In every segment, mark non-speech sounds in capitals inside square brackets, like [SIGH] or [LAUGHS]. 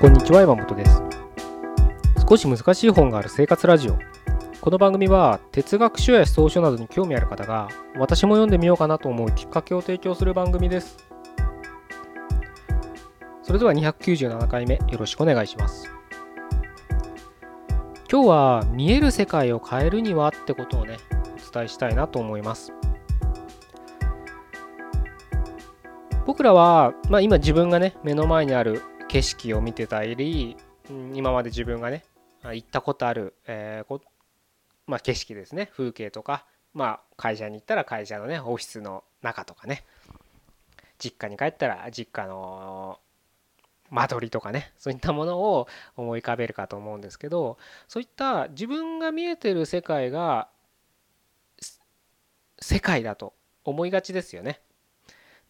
こんにちは山本です。少し難しい本がある生活ラジオ。この番組は哲学書や思想書などに興味ある方が私も読んでみようかなと思うきっかけを提供する番組です。それでは297回目よろしくお願いします。今日は見える世界を変えるにはってことをねお伝えしたいなと思います。僕らは、まあ、今自分がね目の前にある景色を見てたり、今まで自分がね行ったことある、えーまあ、景色ですね。風景とか、まあ、会社に行ったら会社のねオフィスの中とかね。実家に帰ったら実家の間取りとかね。そういったものを思い浮かべるかと思うんですけどそういった自分が見えてる世界が世界だと思いがちですよね。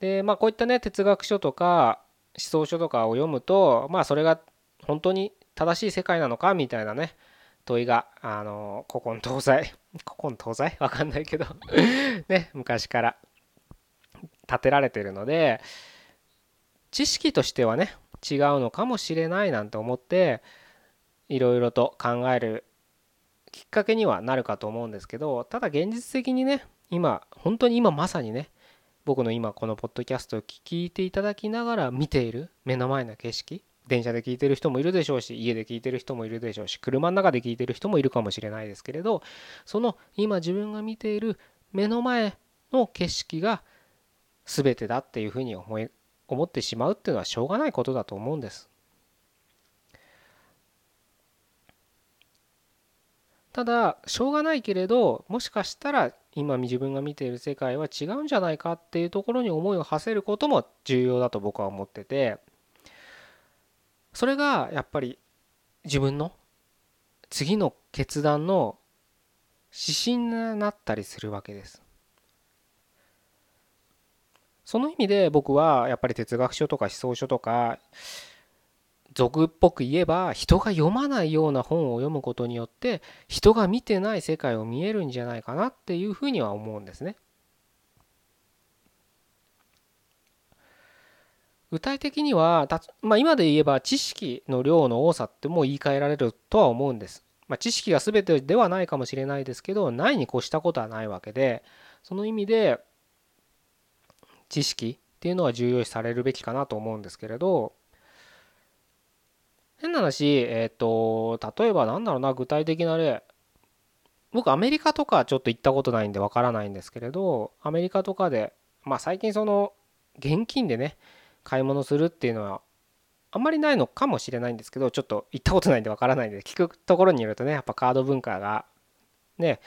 でまあこういったね哲学書とか思想書とかを読むとまあそれが本当に正しい世界なのかみたいなね問いがあの古今東西 [LAUGHS] 古今東西？わかんないけど [LAUGHS] ね昔から立てられてるので知識としてはね違うのかもしれないなんて思っていろいろと考えるきっかけにはなるかと思うんですけどただ現実的にね今本当に今まさにね僕の今このポッドキャストを聞いていただきながら見ている目の前の景色電車で聞いてる人もいるでしょうし家で聞いてる人もいるでしょうし車の中で聞いてる人もいるかもしれないですけれどその今自分が見ている目の前の景色が全てだっていうふうに思い思ってしまうっていうのはしょうがないことだと思うんです。ただしょうがないけれどもしかしたら今自分が見ている世界は違うんじゃないかっていうところに思いを馳せることも重要だと僕は思っててそれがやっぱり自分の次の決断の指針になったりするわけです。その意味で僕はやっぱり哲学書とか思想書とか俗っぽく言えば人が読まないような本を読むことによって人が見てない世界を見えるんじゃないかなっていうふうには思うんですね。具体的にはまあ、今で言えば知識の量の多さっても言い換えられるとは思うんです。まあ、知識が全てではないかもしれないですけどないに越したことはないわけでその意味で知識っていうのは重要視されるべきかなと思うんですけれど変な話、えっ、ー、と、例えばなんだろうな、具体的な例。僕、アメリカとかちょっと行ったことないんでわからないんですけれど、アメリカとかで、まあ最近その、現金でね、買い物するっていうのは、あんまりないのかもしれないんですけど、ちょっと行ったことないんでわからないんで、聞くところによるとね、やっぱカード文化が、ね、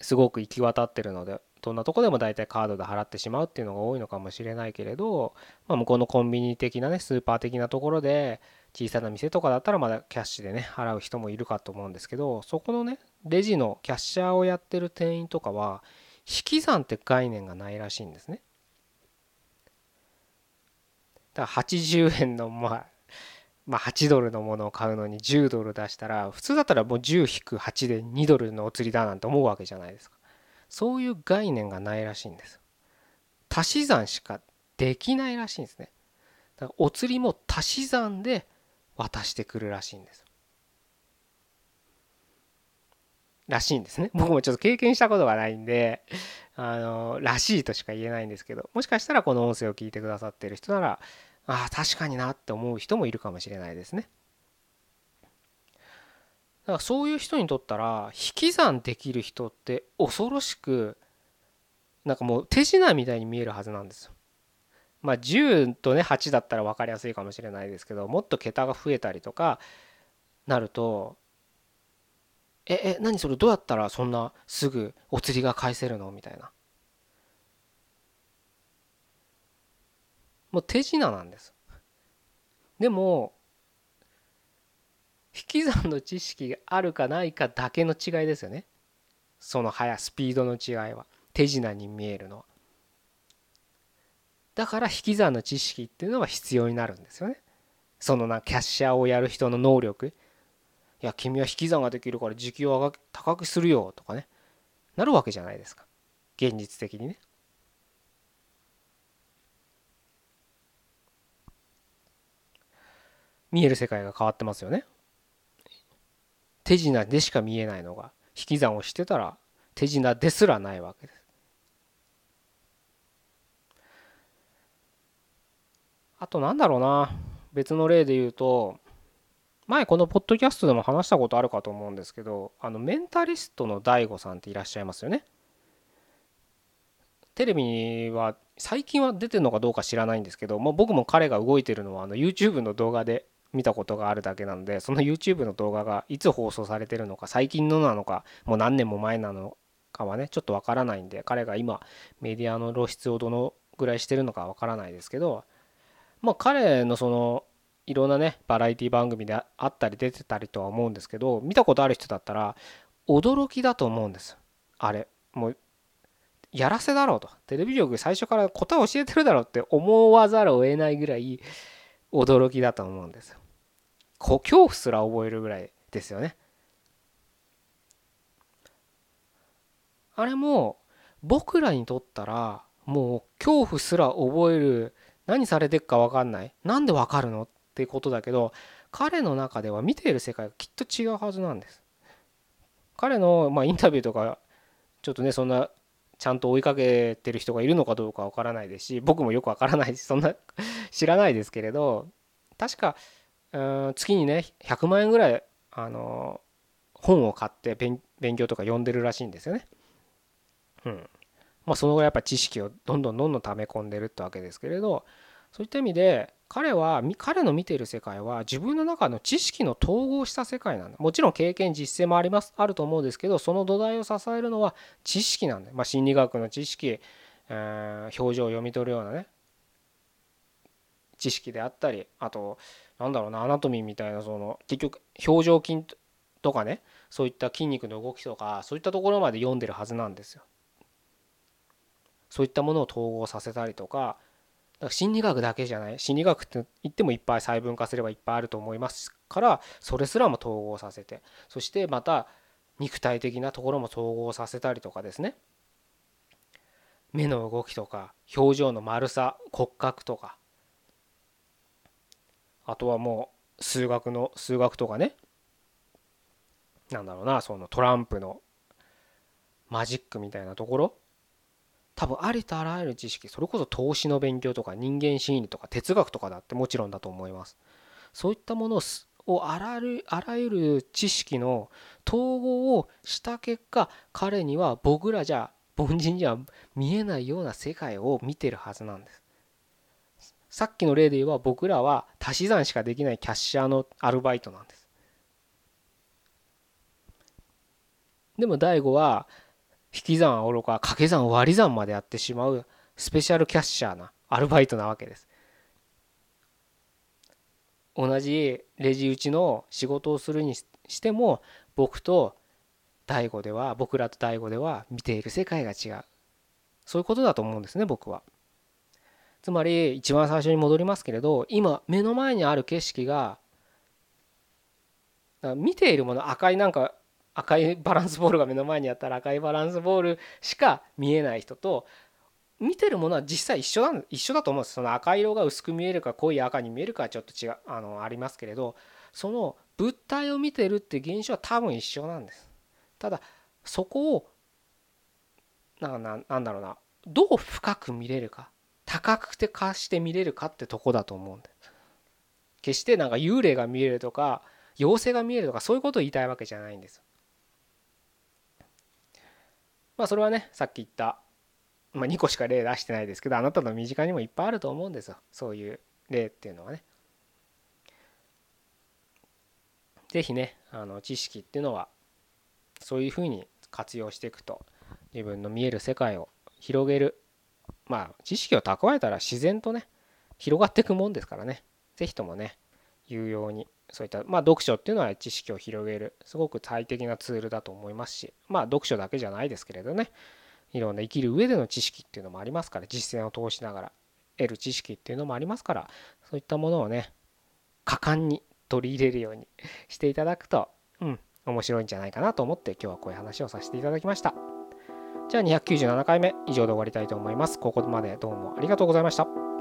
すごく行き渡ってるので、どんなとこでも大体カードで払ってしまうっていうのが多いのかもしれないけれど、まあ、向こうのコンビニ的なねスーパー的なところで小さな店とかだったらまだキャッシュでね払う人もいるかと思うんですけどそこのねレジのキャッシャーをやってる店員とかは引き算って概念がないらしいんですね。だから80円のまあまあ、8ドルのものを買うのに10ドル出したら普通だったらもう10-8で2ドルのお釣りだなんて思うわけじゃないですか。そういう概念がないらしいんです。足し算しかできないらしいんですね。だからお釣りも足し算で渡してくるらしいんです。らしいんですね。僕もちょっと経験したことがないんであのらしいとしか言えないんですけどもしかしたらこの音声を聞いてくださってる人ならああ確かになって思う人もいるかもしれないですねだからそういう人にとったら引き算できる人って恐ろしくなんかもう手品みたいに見えるはずなんですよ。まあ10とね8だったら分かりやすいかもしれないですけどもっと桁が増えたりとかなるとええ何それどうやったらそんなすぐお釣りが返せるの？みたいな。もう手品なんです。でも引き算の知識があるかないかだけの違いですよね。その速スピードの違いは。手品に見えるのは。だから引き算の知識っていうのは必要になるんですよね。そのなキャッシャーをやる人の能力。いや君は引き算ができるから時給を高くするよとかね。なるわけじゃないですか。現実的にね。見える世界が変わってますよね。手品でしか見えないのが引き算をしてたら手品ですらないわけです。あとなんだろうな別の例で言うと前このポッドキャストでも話したことあるかと思うんですけどあのメンタリストの DAIGO さんっていらっしゃいますよね。テレビには最近は出てるのかどうか知らないんですけどもう僕も彼が動いてるのはあの YouTube の動画で見たことがあるだけなのでその YouTube の動画がいつ放送されてるのか最近のなのかもう何年も前なのかはねちょっとわからないんで彼が今メディアの露出をどのぐらいしてるのかわからないですけどまあ彼のそのいろんなねバラエティ番組であったり出てたりとは思うんですけど見たことある人だったら驚きだと思うんです。あれもうやらせだろうと。テレビ局最初から答え教えてるだろうって思わざるを得ないぐらい驚きだと思うんです。恐怖すら覚えるぐらいですよね。あれも僕らにとったらもう恐怖すら覚える何されてるか分かんない。なんで分かるのってことだけど彼の中では見ている世界がきっと違うはずなんです。彼のまインタビューとかちょっとねそんなちゃんと追いかけてる人がいるのかどうかわからないですし僕もよくわからないしそんな知らないですけれど確か月にね100万円ぐらいあの本を買って勉強とか読んでるらしいんですよね。うん。まあ、そのぐらいやっぱ知識をどんどんどんどん溜め込んでるってわけですけれどそういった意味で彼は彼の見ている世界は自分の中の知識の統合した世界なんだ。もちろん経験実践もありますあると思うんですけどその土台を支えるのは知識なんだまあ、心理学の知識、えー、表情を読み取るようなね知識であったりあとなんだろうなアナトミーみたいなその結局表情筋とかねそういった筋肉の動きとかそういったところまで読んでるはずなんですよ。そういったものを統合させたりとかだから心理学だけじゃない心理学って言ってもいっぱい細分化すればいっぱいあると思いますからそれすらも統合させてそしてまた肉体的なところも統合させたりとかですね目の動きとか表情の丸さ骨格とかあとはもう数学の数学とかね。なんだろうなそのトランプのマジックみたいなところ。多分ありとあらゆる知識それこそ投資の勉強とか人間心理とか哲学とかだってもちろんだと思います。そういったものをあらゆるあらゆる知識の統合をした結果彼には僕らじゃ凡人には見えないような世界を見てるはずなんです。さっきの例で言えば僕らは足し算しかできないキャッシャーのアルバイトなんです。でも大悟は引き算はおろか掛け算割り算までやってしまうスペシャルキャッシャーなアルバイトなわけです。同じレジ打ちの仕事をするにしても僕と大悟では僕らと大悟では見ている世界が違う。そういうことだと思うんですね僕は。つまり一番最初に戻りますけれど今目の前にある景色が見ているもの赤いなんか赤いバランスボールが目の前にあったら赤いバランスボールしか見えない人と見てるものは実際一緒だ一緒だと思うんです。その赤色が薄く見えるか濃い赤に見えるかはちょっと違うあのありますけれどその物体を見てるって現象は多分一緒なんです。ただそこをななんだろうなどう深く見れるか。高くて化して見れるかってとこだと思うんで決してなんか幽霊が見えるとか妖精が見えるとかそういうことを言いたいわけじゃないんです。まあそれはねさっき言った、まあ、2個しか例出してないですけどあなたの身近にもいっぱいあると思うんですよ。そういう例っていうのはね。是非ねあの知識っていうのはそういうふうに活用していくと自分の見える世界を広げるまあ知識を蓄えたら自然とね広がっていくもんですからね。是非ともね有用にそういったまあ読書っていうのは知識を広げるすごく最適なツールだと思いますしまあ読書だけじゃないですけれどねいろんな生きる上での知識っていうのもありますから実践を通しながら得る知識っていうのもありますからそういったものをね果敢に取り入れるように [LAUGHS] していただくとうん面白いんじゃないかなと思って今日はこういう話をさせていただきました。じゃあ297回目以上で終わりたいと思います。ここまでどうもありがとうございました。